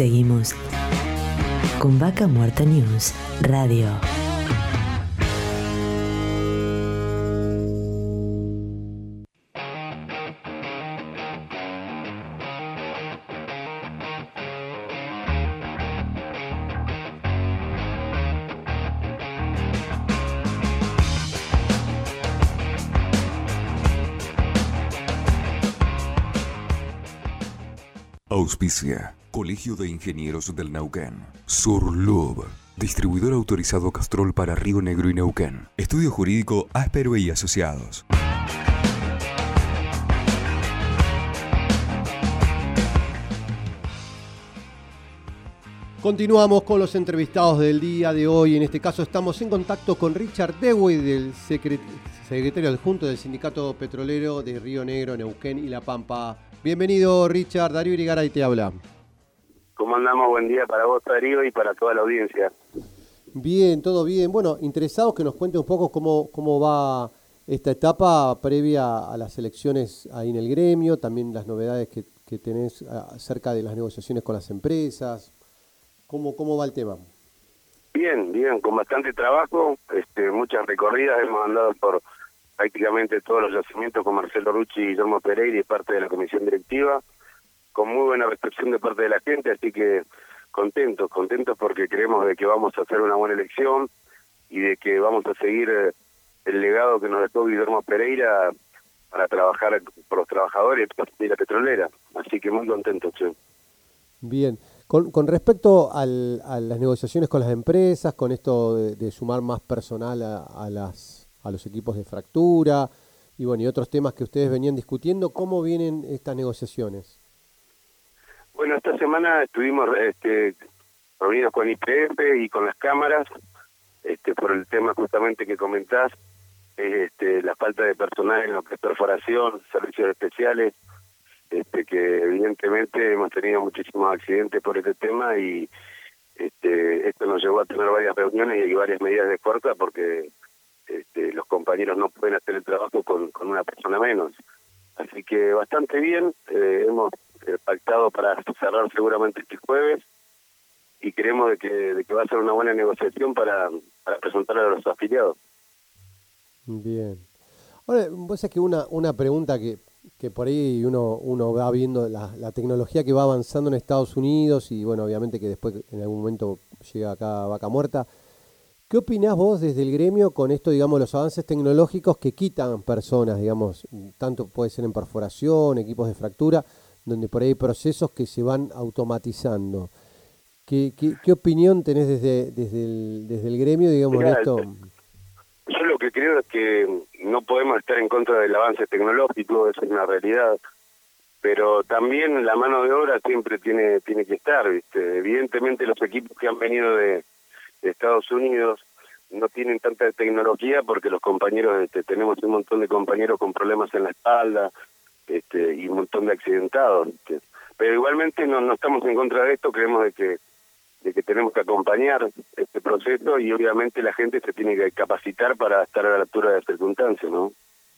Seguimos con Vaca Muerta News Radio. Auspicia. Colegio de Ingenieros del Neuquén. Surlub. Distribuidor autorizado Castrol para Río Negro y Neuquén. Estudio Jurídico Áspero y Asociados. Continuamos con los entrevistados del día de hoy. En este caso estamos en contacto con Richard Dewey, del secretario adjunto del Sindicato Petrolero de Río Negro, Neuquén y La Pampa. Bienvenido Richard, Darío Irigaray te habla. ¿Cómo andamos? Buen día para vos Darío y para toda la audiencia. Bien, todo bien. Bueno, interesados que nos cuente un poco cómo, cómo va esta etapa previa a las elecciones ahí en el gremio, también las novedades que, que tenés acerca de las negociaciones con las empresas, ¿Cómo, cómo va el tema? Bien, bien, con bastante trabajo, este, muchas recorridas, hemos andado por prácticamente todos los yacimientos con Marcelo Rucci y Guillermo Pereira y parte de la comisión directiva, con muy buena recepción de parte de la gente, así que contentos, contentos porque creemos de que vamos a hacer una buena elección y de que vamos a seguir eh, el legado que nos dejó Guillermo Pereira para trabajar por los trabajadores y la petrolera. Así que muy contentos, che. Bien. Con, respecto al, a las negociaciones con las empresas, con esto de, sumar más personal a, las, a los equipos de fractura y bueno y otros temas que ustedes venían discutiendo, ¿cómo vienen estas negociaciones? Bueno, esta semana estuvimos este, reunidos con IPF y con las cámaras este, por el tema justamente que comentás, este, la falta de personal en lo que perforación, servicios especiales, este, que evidentemente hemos tenido muchísimos accidentes por este tema y este, esto nos llevó a tener varias reuniones y varias medidas de fuerza porque este, los compañeros no pueden hacer el trabajo con, con una persona menos. Así que bastante bien, eh, hemos eh, pactado para cerrar seguramente este jueves y creemos de que, va a ser una buena negociación para, para presentar a los afiliados. Bien. Ahora, vos sabés que una, una pregunta que que por ahí uno, uno va viendo la, la, tecnología que va avanzando en Estados Unidos y bueno, obviamente que después en algún momento llega acá Vaca Muerta. ¿Qué opinás vos desde el gremio con esto, digamos, los avances tecnológicos que quitan personas, digamos, tanto puede ser en perforación, equipos de fractura, donde por ahí hay procesos que se van automatizando? ¿Qué, qué, qué opinión tenés desde, desde, el, desde el gremio, digamos, de esto? Yo lo que creo es que no podemos estar en contra del avance tecnológico, eso es una realidad, pero también la mano de obra siempre tiene tiene que estar, ¿viste? Evidentemente los equipos que han venido de, Estados Unidos no tienen tanta tecnología porque los compañeros, este, tenemos un montón de compañeros con problemas en la espalda este, y un montón de accidentados. Pero igualmente no, no estamos en contra de esto, creemos de que de que tenemos que acompañar este proceso y obviamente la gente se tiene que capacitar para estar a la altura de las circunstancias, ¿no?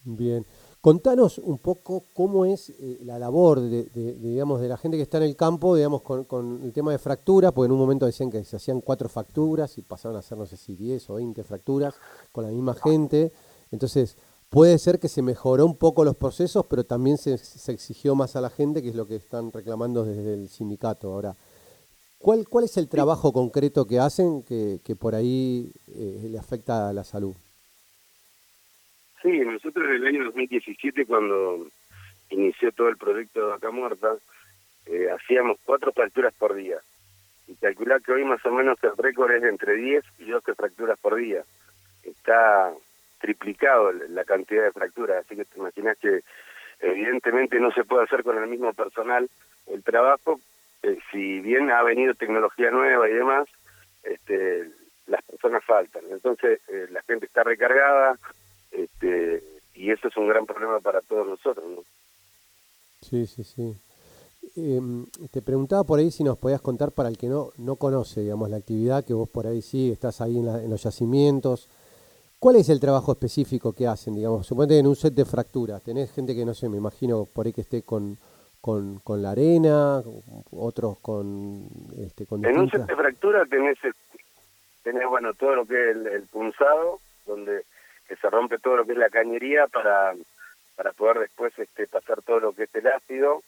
Bien. Contanos un poco cómo es eh, la labor de, digamos, de la gente que está en el campo, digamos, con, con, el tema de fractura, porque en un momento decían que se hacían cuatro fracturas y pasaron a hacer, no sé si 10 o 20 fracturas con la misma gente. Entonces, puede ser que se mejoró un poco los procesos, pero también se, se exigió más a la gente, que es lo que están reclamando desde el sindicato. Ahora, ¿Cuál, ¿Cuál es el trabajo concreto que hacen que, que por ahí eh, le afecta a la salud? Sí, nosotros en el año 2017, cuando inició todo el proyecto de Vaca Muerta, eh, hacíamos cuatro fracturas por día. Y calcular que hoy más o menos el récord es de entre 10 y 12 fracturas por día. Está triplicado la cantidad de fracturas, así que te imaginas que evidentemente no se puede hacer con el mismo personal el trabajo, eh, si bien ha venido tecnología nueva y demás, este, las personas faltan. Entonces eh, la gente está recargada este, y eso es un gran problema para todos nosotros. ¿no? Sí, sí, sí. Em, te preguntaba por ahí si nos podías contar para el que no, no conoce, digamos, la actividad que vos por ahí sí estás ahí en, en los yacimientos. ¿Cuál es el trabajo específico que hacen, digamos? Suponete en un set de fracturas, tenés gente que, no sé, me imagino por ahí que esté con con, con la arena, otros con... Este, con en un set de fractura tenés, tenés bueno, todo lo que es el, punzado, donde que se rompe todo lo que es la cañería para, para poder después este, pasar todo lo que es el ácido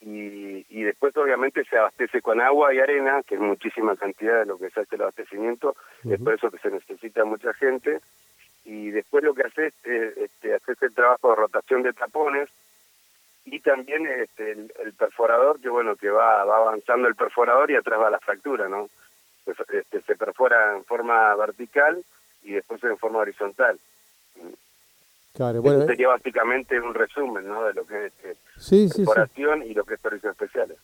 y, y después obviamente se abastece con agua y arena, que es muchísima cantidad de lo que se hace el abastecimiento, es por eso que se necesita mucha gente, y después lo que haces es este, haces el trabajo de rotación de tapones, y también este, el, perforador que bueno que va, va avanzando el perforador y atrás va la fractura no este, se perfora en forma vertical y después en forma horizontal claro bueno sería básicamente un resumen no de lo que es este, perforación y lo que es servicios especiales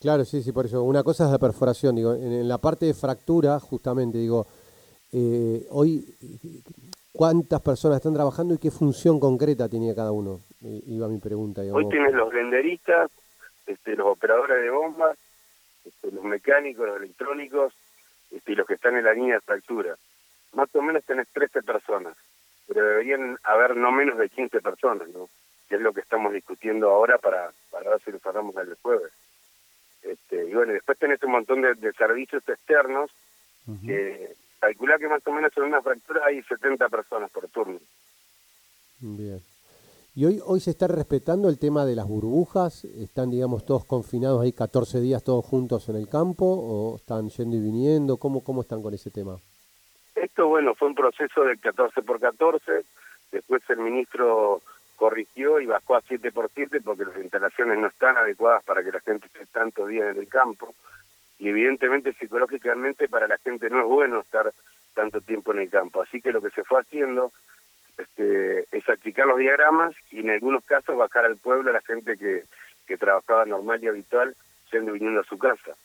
claro sí sí por eso una cosa es la perforación digo en, la parte de fractura justamente digo eh, hoy cuántas personas están trabajando y qué función concreta tenía cada uno. Iba mi pregunta. Hoy tienes los renderistas, este, los operadores de bombas, este, los mecánicos, los electrónicos este, y los que están en la línea de fractura. Más o menos tenés 13 personas, pero deberían haber no menos de 15 personas, ¿no? Que es lo que estamos discutiendo ahora para, para ver si lo cerramos el jueves. Este, y bueno, después tenés un montón de, servicios externos que calcula que más o menos en una fractura hay 70 personas por turno. Bien. ¿Y hoy, hoy se está respetando el tema de las burbujas? ¿Están, digamos, todos confinados ahí 14 días todos juntos en el campo o están yendo y viniendo? ¿Cómo, cómo están con ese tema? Esto, bueno, fue un proceso de 14 por 14. Después el ministro corrigió y bajó a 7 por 7 porque las instalaciones no están adecuadas para que la gente esté tantos días en el campo y evidentemente psicológicamente para la gente no es bueno estar tanto tiempo en el campo. Así que lo que se fue haciendo este, es achicar los diagramas y en algunos casos bajar al pueblo a la gente que, que trabajaba normal y habitual yendo y viniendo a su casa.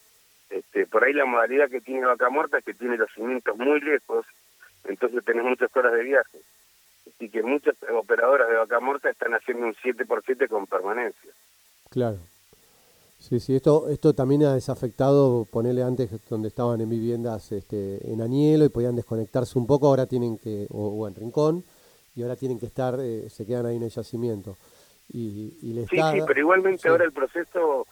Este, por ahí la modalidad que tiene Vaca Muerta es que tiene los cimientos muy lejos, entonces tenés muchas horas de viaje. Así que muchas operadoras de Vaca Muerta están haciendo un 7 por 7 con permanencia. Claro. Sí, sí, esto, esto también ha desafectado, ponerle antes donde estaban en viviendas este, en Anielo y podían desconectarse un poco, ahora tienen que, o, en Rincón, y ahora tienen que estar, eh, se quedan ahí en el yacimiento. Y, y sí, sí, pero igualmente ahora el proceso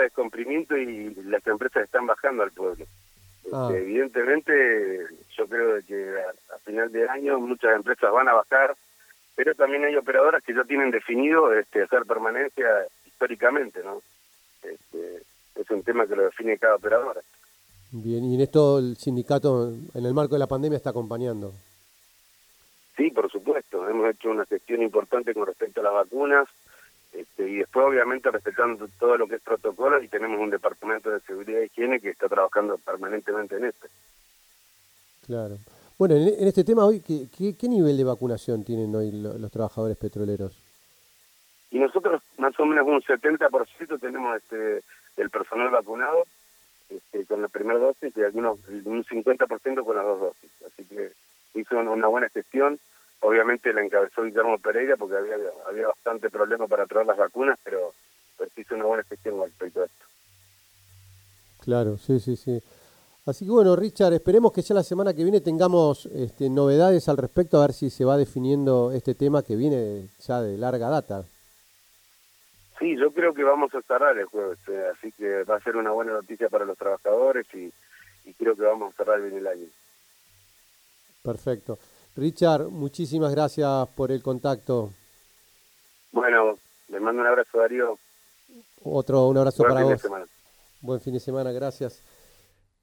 está descomprimiendo y las empresas están bajando al pueblo. Ah. Este, evidentemente, yo creo que a, final de año muchas empresas van a bajar, pero también hay operadoras que ya tienen definido este, hacer permanencia históricamente, ¿no? Este, es un tema que lo define cada operadora. Bien, y en esto el sindicato, en el marco de la pandemia, está acompañando. Sí, por supuesto. Hemos hecho una gestión importante con respecto a las vacunas este, y después, obviamente, respetando todo lo que es protocolo y tenemos un departamento de seguridad y higiene que está trabajando permanentemente en esto. Claro. Bueno, en, este tema hoy, ¿qué, ¿qué, nivel de vacunación tienen hoy los trabajadores petroleros? Y nosotros más o menos un 70% tenemos este del personal vacunado este, con la primera dosis y algunos un 50% con las dos dosis. Así que hizo una buena gestión. Obviamente la encabezó Guillermo Pereira porque había, había bastante problema para traer las vacunas, pero pues hizo una buena gestión respecto a esto. Claro, sí, sí, sí. Así que bueno, Richard, esperemos que ya la semana que viene tengamos este, novedades al respecto, a ver si se va definiendo este tema que viene ya de larga data. Sí, yo creo que vamos a cerrar el jueves, eh, así que va a ser una buena noticia para los trabajadores y, creo que vamos a cerrar bien el año. Perfecto. Richard, muchísimas gracias por el contacto. Bueno, le mando un abrazo, Darío. Otro, un abrazo para vos. Buen fin de semana, gracias.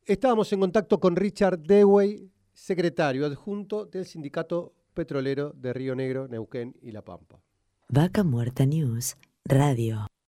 Estábamos en contacto con Richard Dewey, secretario adjunto del Sindicato Petrolero de Río Negro, Neuquén y La Pampa. Vaca Muerta News Radio.